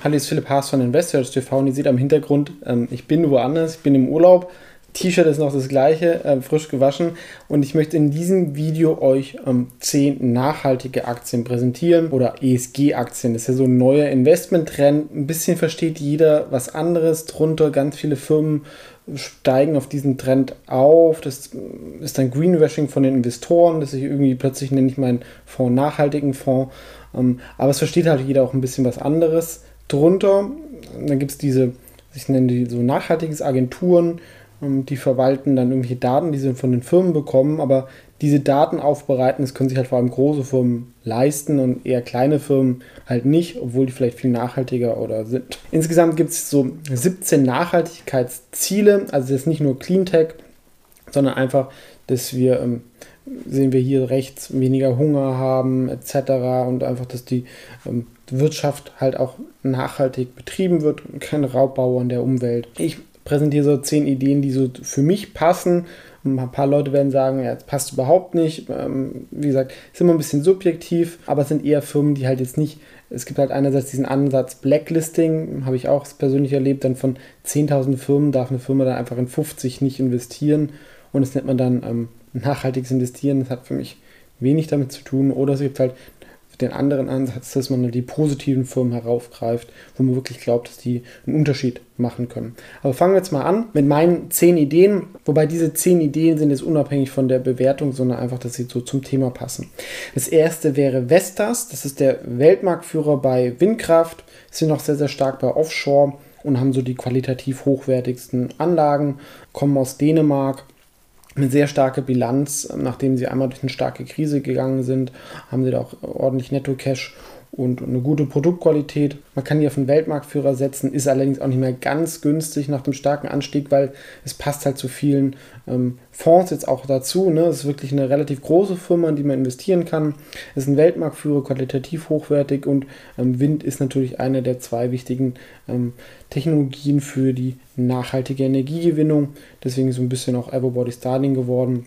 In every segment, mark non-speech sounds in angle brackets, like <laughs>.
Hallo, hier ist Philipp Haas von Investors TV und ihr seht am Hintergrund, ähm, ich bin woanders, ich bin im Urlaub. T-Shirt ist noch das gleiche, äh, frisch gewaschen. Und ich möchte in diesem Video euch ähm, 10 nachhaltige Aktien präsentieren oder ESG-Aktien. Das ist ja so ein neuer Investmenttrend. Ein bisschen versteht jeder was anderes drunter. Ganz viele Firmen steigen auf diesen Trend auf. Das ist dann Greenwashing von den Investoren, dass ich irgendwie plötzlich nenne ich meinen Fonds nachhaltigen Fonds. Ähm, aber es versteht halt jeder auch ein bisschen was anderes drunter. Dann gibt es diese, ich nenne die so nachhaltiges Agenturen, ähm, die verwalten dann irgendwelche Daten, die sie von den Firmen bekommen, aber diese Daten aufbereiten, das können sich halt vor allem große Firmen leisten und eher kleine Firmen halt nicht, obwohl die vielleicht viel nachhaltiger oder sind. Insgesamt gibt es so 17 Nachhaltigkeitsziele, also das ist nicht nur Cleantech, sondern einfach, dass wir ähm, sehen wir hier rechts weniger Hunger haben etc. und einfach, dass die ähm, Wirtschaft halt auch nachhaltig betrieben wird und kein Raubbau an der Umwelt. Ich präsentiere so zehn Ideen, die so für mich passen. Ein paar Leute werden sagen, ja, das passt überhaupt nicht. Ähm, wie gesagt, ist immer ein bisschen subjektiv, aber es sind eher Firmen, die halt jetzt nicht es gibt halt einerseits diesen Ansatz Blacklisting, habe ich auch persönlich erlebt, dann von 10.000 Firmen darf eine Firma dann einfach in 50 nicht investieren und das nennt man dann ähm, nachhaltiges Investieren. Das hat für mich wenig damit zu tun. Oder es gibt halt den anderen Ansatz, dass man die positiven Firmen heraufgreift, wo man wirklich glaubt, dass die einen Unterschied machen können. Aber fangen wir jetzt mal an mit meinen zehn Ideen, wobei diese zehn Ideen sind jetzt unabhängig von der Bewertung, sondern einfach, dass sie so zum Thema passen. Das erste wäre Vestas, das ist der Weltmarktführer bei Windkraft, sind auch sehr, sehr stark bei Offshore und haben so die qualitativ hochwertigsten Anlagen, kommen aus Dänemark eine sehr starke Bilanz. Nachdem sie einmal durch eine starke Krise gegangen sind, haben sie da auch ordentlich Netto-Cash und eine gute Produktqualität. Man kann die auf den Weltmarktführer setzen, ist allerdings auch nicht mehr ganz günstig nach dem starken Anstieg, weil es passt halt zu vielen ähm, Fonds jetzt auch dazu. Ne? Es ist wirklich eine relativ große Firma, in die man investieren kann. Es ist ein Weltmarktführer, qualitativ hochwertig und ähm, Wind ist natürlich eine der zwei wichtigen ähm, Technologien für die nachhaltige Energiegewinnung. Deswegen so ein bisschen auch Everbody Starting geworden.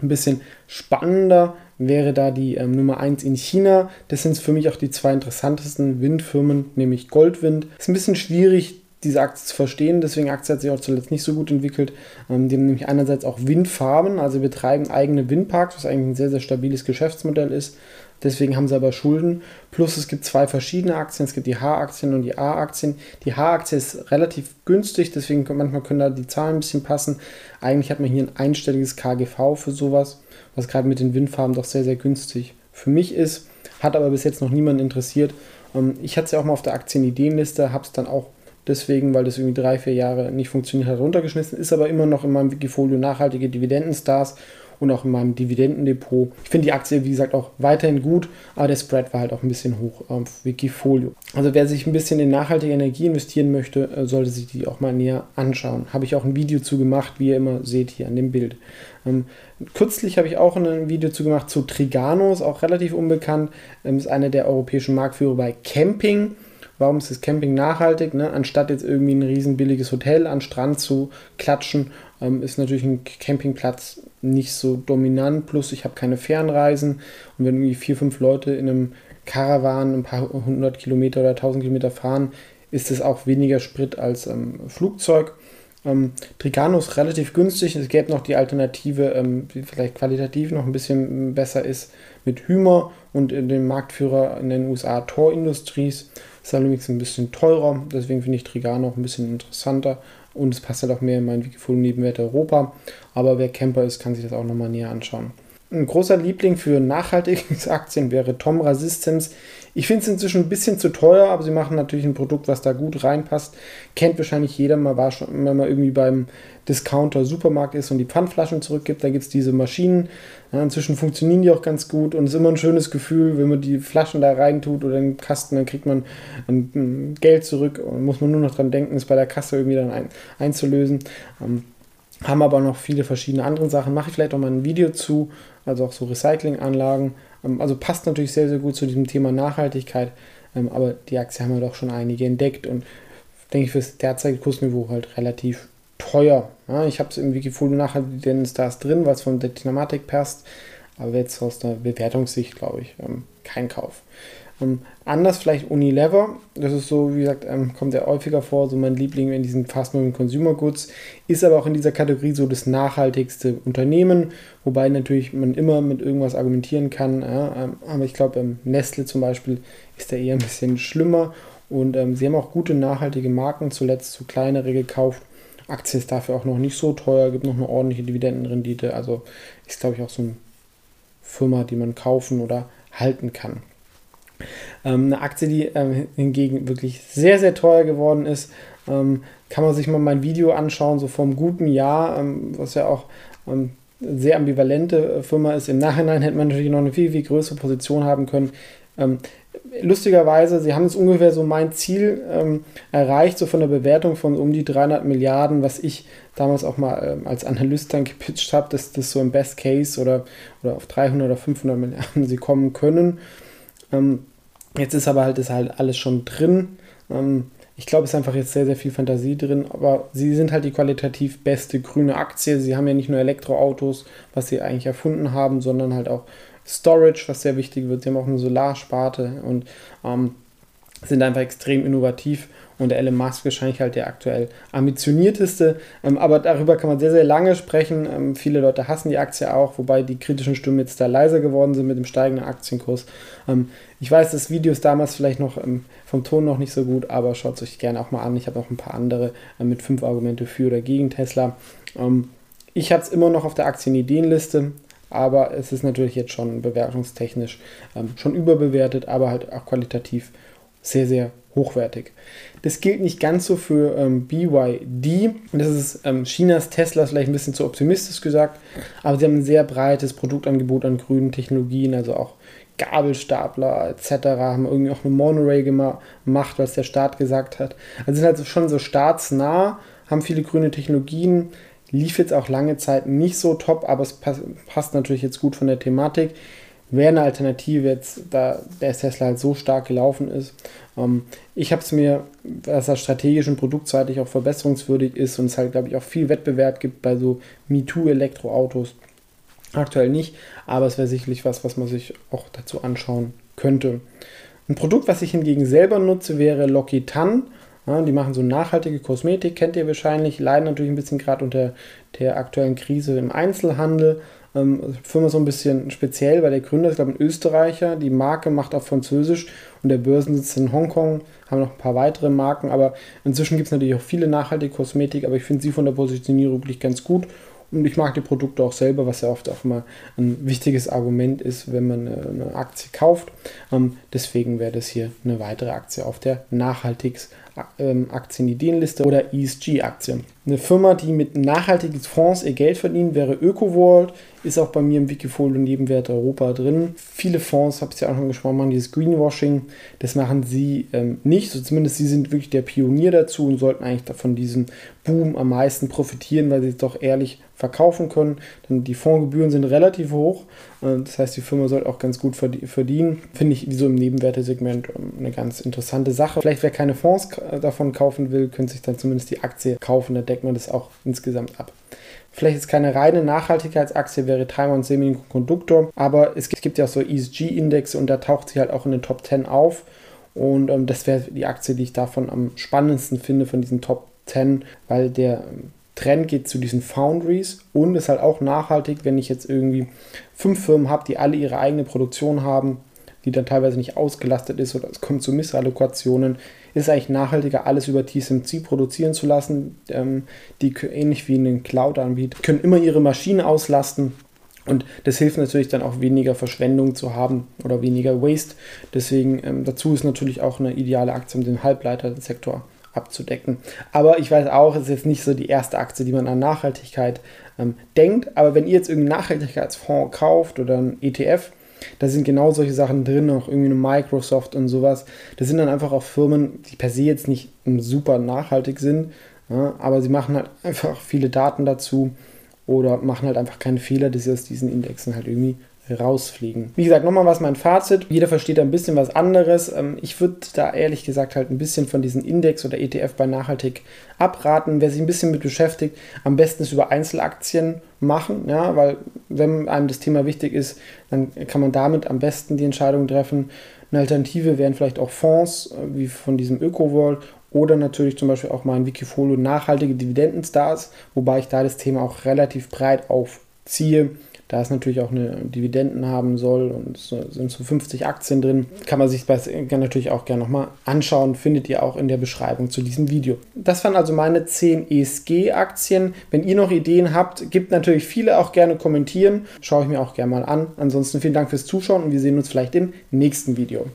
Ein bisschen spannender wäre da die ähm, Nummer 1 in China. Das sind für mich auch die zwei interessantesten Windfirmen, nämlich Goldwind. Ist ein bisschen schwierig, diese Aktie zu verstehen, deswegen Aktie hat sich auch zuletzt nicht so gut entwickelt. Ähm, die haben nämlich einerseits auch Windfarben, also betreiben eigene Windparks, was eigentlich ein sehr, sehr stabiles Geschäftsmodell ist. Deswegen haben sie aber Schulden. Plus es gibt zwei verschiedene Aktien. Es gibt die H-Aktien und die A-Aktien. Die H-Aktie ist relativ günstig, deswegen manchmal können da die Zahlen ein bisschen passen. Eigentlich hat man hier ein einstelliges KGV für sowas, was gerade mit den Windfarben doch sehr, sehr günstig für mich ist. Hat aber bis jetzt noch niemanden interessiert. Ähm, ich hatte es ja auch mal auf der Aktienideenliste, habe es dann auch deswegen, weil das irgendwie drei, vier Jahre nicht funktioniert hat, runtergeschmissen. Ist aber immer noch in meinem Wikifolio nachhaltige Dividendenstars und auch in meinem Dividendendepot. Ich finde die Aktie, wie gesagt, auch weiterhin gut, aber der Spread war halt auch ein bisschen hoch auf Wikifolio. Also wer sich ein bisschen in nachhaltige Energie investieren möchte, äh, sollte sich die auch mal näher anschauen. Habe ich auch ein Video zu gemacht, wie ihr immer seht hier an dem Bild. Ähm, kürzlich habe ich auch ein Video zu gemacht zu Triganos, auch relativ unbekannt. Ähm, ist einer der europäischen Marktführer bei Camping. Warum ist das Camping nachhaltig? Ne? Anstatt jetzt irgendwie ein riesen billiges Hotel an Strand zu klatschen, ähm, ist natürlich ein Campingplatz nicht so dominant. Plus ich habe keine Fernreisen und wenn irgendwie vier, fünf Leute in einem Caravan ein paar hundert Kilometer oder tausend Kilometer fahren, ist es auch weniger Sprit als ähm, Flugzeug. Ähm, Trigano ist relativ günstig. Es gäbe noch die Alternative, ähm, die vielleicht qualitativ noch ein bisschen besser ist, mit Hümer und dem Marktführer in den USA Tor Industries. Ist allerdings ein bisschen teurer, deswegen finde ich Trigano auch ein bisschen interessanter und es passt halt auch mehr in meinen Wikifolio Nebenwert Europa. Aber wer Camper ist, kann sich das auch nochmal näher anschauen. Ein großer Liebling für nachhaltige <laughs> Aktien wäre Tomra Systems. Ich finde es inzwischen ein bisschen zu teuer, aber sie machen natürlich ein Produkt, was da gut reinpasst. Kennt wahrscheinlich jeder schon, wenn man irgendwie beim Discounter Supermarkt ist und die Pfandflaschen zurückgibt, da gibt es diese Maschinen. Ja, inzwischen funktionieren die auch ganz gut und es ist immer ein schönes Gefühl, wenn man die Flaschen da reintut oder im Kasten, dann kriegt man Geld zurück und muss man nur noch dran denken, es bei der Kasse irgendwie dann ein, einzulösen. Ähm, haben aber noch viele verschiedene andere Sachen. Mache ich vielleicht auch mal ein Video zu, also auch so Recyclinganlagen. Ähm, also passt natürlich sehr, sehr gut zu diesem Thema Nachhaltigkeit. Ähm, aber die Aktie haben wir doch schon einige entdeckt und denke ich für das derzeitige Kursniveau halt relativ teuer. Ich habe es im Wikifolio nachher den Stars drin, was von der Dynamatik passt. Aber jetzt aus der Bewertungssicht, glaube ich, ähm, kein Kauf. Ähm, anders vielleicht Unilever, das ist so, wie gesagt, ähm, kommt ja häufiger vor, so mein Liebling in diesen Fast-Moving Consumer Goods, ist aber auch in dieser Kategorie so das nachhaltigste Unternehmen, wobei natürlich man immer mit irgendwas argumentieren kann, ja, ähm, aber ich glaube, ähm, Nestle zum Beispiel ist da eher ein bisschen schlimmer. Und ähm, sie haben auch gute nachhaltige Marken, zuletzt zu kleinere gekauft. Aktie ist dafür auch noch nicht so teuer, gibt noch eine ordentliche Dividendenrendite, also ist glaube ich auch so eine Firma, die man kaufen oder halten kann. Ähm, eine Aktie, die ähm, hingegen wirklich sehr, sehr teuer geworden ist, ähm, kann man sich mal mein Video anschauen, so vom guten Jahr, ähm, was ja auch ähm, sehr ambivalente äh, Firma ist. Im Nachhinein hätte man natürlich noch eine viel, viel größere Position haben können. Ähm, lustigerweise, sie haben es ungefähr so mein Ziel erreicht, so von der Bewertung von um die 300 Milliarden, was ich damals auch mal als Analyst dann gepitcht habe, dass das so im Best Case oder, oder auf 300 oder 500 Milliarden sie kommen können. Ähm, jetzt ist aber halt, ist halt alles schon drin. Ähm, ich glaube, es ist einfach jetzt sehr, sehr viel Fantasie drin, aber sie sind halt die qualitativ beste grüne Aktie. Sie haben ja nicht nur Elektroautos, was sie eigentlich erfunden haben, sondern halt auch Storage, was sehr wichtig wird. Sie haben auch eine Solarsparte und ähm, sind einfach extrem innovativ und der Elon Musk wahrscheinlich halt der aktuell ambitionierteste. Ähm, aber darüber kann man sehr, sehr lange sprechen. Ähm, viele Leute hassen die Aktie auch, wobei die kritischen Stimmen jetzt da leiser geworden sind mit dem steigenden Aktienkurs. Ähm, ich weiß, das Video ist damals vielleicht noch ähm, vom Ton noch nicht so gut, aber schaut es euch gerne auch mal an. Ich habe auch ein paar andere äh, mit fünf Argumente für oder gegen Tesla. Ähm, ich habe es immer noch auf der Aktienideenliste, aber es ist natürlich jetzt schon bewertungstechnisch ähm, schon überbewertet, aber halt auch qualitativ sehr, sehr hochwertig. Das gilt nicht ganz so für ähm, BYD. Das ist ähm, Chinas Tesla, vielleicht ein bisschen zu optimistisch gesagt, aber sie haben ein sehr breites Produktangebot an grünen Technologien, also auch Gabelstapler etc. haben irgendwie auch eine Monorail gemacht, was der Staat gesagt hat. Also sind halt schon so staatsnah, haben viele grüne Technologien, lief jetzt auch lange Zeit nicht so top, aber es passt natürlich jetzt gut von der Thematik wäre eine Alternative jetzt, da der Tesla halt so stark gelaufen ist. Ähm, ich habe es mir, dass er strategisch und produktseitig auch verbesserungswürdig ist und es halt, glaube ich, auch viel Wettbewerb gibt bei so MeToo-Elektroautos. Aktuell nicht, aber es wäre sicherlich was, was man sich auch dazu anschauen könnte. Ein Produkt, was ich hingegen selber nutze, wäre L'Occitane. Ja, die machen so nachhaltige Kosmetik, kennt ihr wahrscheinlich, leiden natürlich ein bisschen gerade unter der aktuellen Krise im Einzelhandel, ähm, Firma so ein bisschen speziell, weil der Gründer ist, glaube ich, ein Österreicher. Die Marke macht auf Französisch und der Börsensitz in Hongkong. Haben noch ein paar weitere Marken, aber inzwischen gibt es natürlich auch viele nachhaltige Kosmetik, aber ich finde sie von der Positionierung wirklich ganz gut. Und ich mag die Produkte auch selber, was ja oft auch immer ein wichtiges Argument ist, wenn man eine Aktie kauft. Ähm, deswegen wäre das hier eine weitere Aktie auf der Nachhaltigsaktien-Ideenliste ähm, oder ESG-Aktien. Eine Firma, die mit nachhaltigen Fonds ihr Geld verdient, wäre ÖkoWorld ist auch bei mir im Wikifolio Nebenwert Europa drin. Viele Fonds, habe ich ja auch schon gesprochen, machen dieses Greenwashing. Das machen sie ähm, nicht. So zumindest sie sind wirklich der Pionier dazu und sollten eigentlich von diesem Boom am meisten profitieren, weil sie es doch ehrlich verkaufen können. Denn die Fondsgebühren sind relativ hoch. Das heißt, die Firma sollte auch ganz gut verdienen. Finde ich so im Nebenwertesegment ähm, eine ganz interessante Sache. Vielleicht, wer keine Fonds davon kaufen will, könnte sich dann zumindest die Aktie kaufen. Da deckt man das auch insgesamt ab. Vielleicht ist keine reine Nachhaltigkeitsaktie, wäre Taiwan Semiconductor, aber es gibt ja so ESG-Indexe und da taucht sie halt auch in den Top 10 auf. Und ähm, das wäre die Aktie, die ich davon am spannendsten finde von diesen Top 10, weil der ähm, Trend geht zu diesen Foundries und ist halt auch nachhaltig, wenn ich jetzt irgendwie fünf Firmen habe, die alle ihre eigene Produktion haben, die dann teilweise nicht ausgelastet ist oder es kommt zu Missallokationen, ist eigentlich nachhaltiger, alles über TSMC produzieren zu lassen. Ähm, die ähnlich wie einen Cloud-Anbieter können immer ihre Maschinen auslasten Und das hilft natürlich dann auch weniger Verschwendung zu haben oder weniger Waste. Deswegen ähm, dazu ist natürlich auch eine ideale Aktie, um den Halbleitersektor abzudecken. Aber ich weiß auch, es ist jetzt nicht so die erste Aktie, die man an Nachhaltigkeit ähm, denkt. Aber wenn ihr jetzt irgendeinen Nachhaltigkeitsfonds kauft oder einen ETF, da sind genau solche Sachen drin, auch irgendwie eine Microsoft und sowas. Das sind dann einfach auch Firmen, die per se jetzt nicht super nachhaltig sind, ja, aber sie machen halt einfach viele Daten dazu oder machen halt einfach keine Fehler, dass sie aus diesen Indexen halt irgendwie rausfliegen. Wie gesagt, nochmal was mein Fazit. Jeder versteht ein bisschen was anderes. Ähm, ich würde da ehrlich gesagt halt ein bisschen von diesem Index oder ETF bei Nachhaltig abraten. Wer sich ein bisschen mit beschäftigt, am besten es über Einzelaktien machen, ja, weil wenn einem das Thema wichtig ist, dann kann man damit am besten die Entscheidung treffen. Eine Alternative wären vielleicht auch Fonds, äh, wie von diesem ÖkoWorld oder natürlich zum Beispiel auch mal ein Wikifolio nachhaltige Dividendenstars, wobei ich da das Thema auch relativ breit aufziehe da es natürlich auch eine Dividenden haben soll und es sind so 50 Aktien drin, kann man sich das natürlich auch gerne nochmal anschauen, findet ihr auch in der Beschreibung zu diesem Video. Das waren also meine 10 ESG-Aktien. Wenn ihr noch Ideen habt, gibt natürlich viele auch gerne kommentieren, schaue ich mir auch gerne mal an. Ansonsten vielen Dank fürs Zuschauen und wir sehen uns vielleicht im nächsten Video.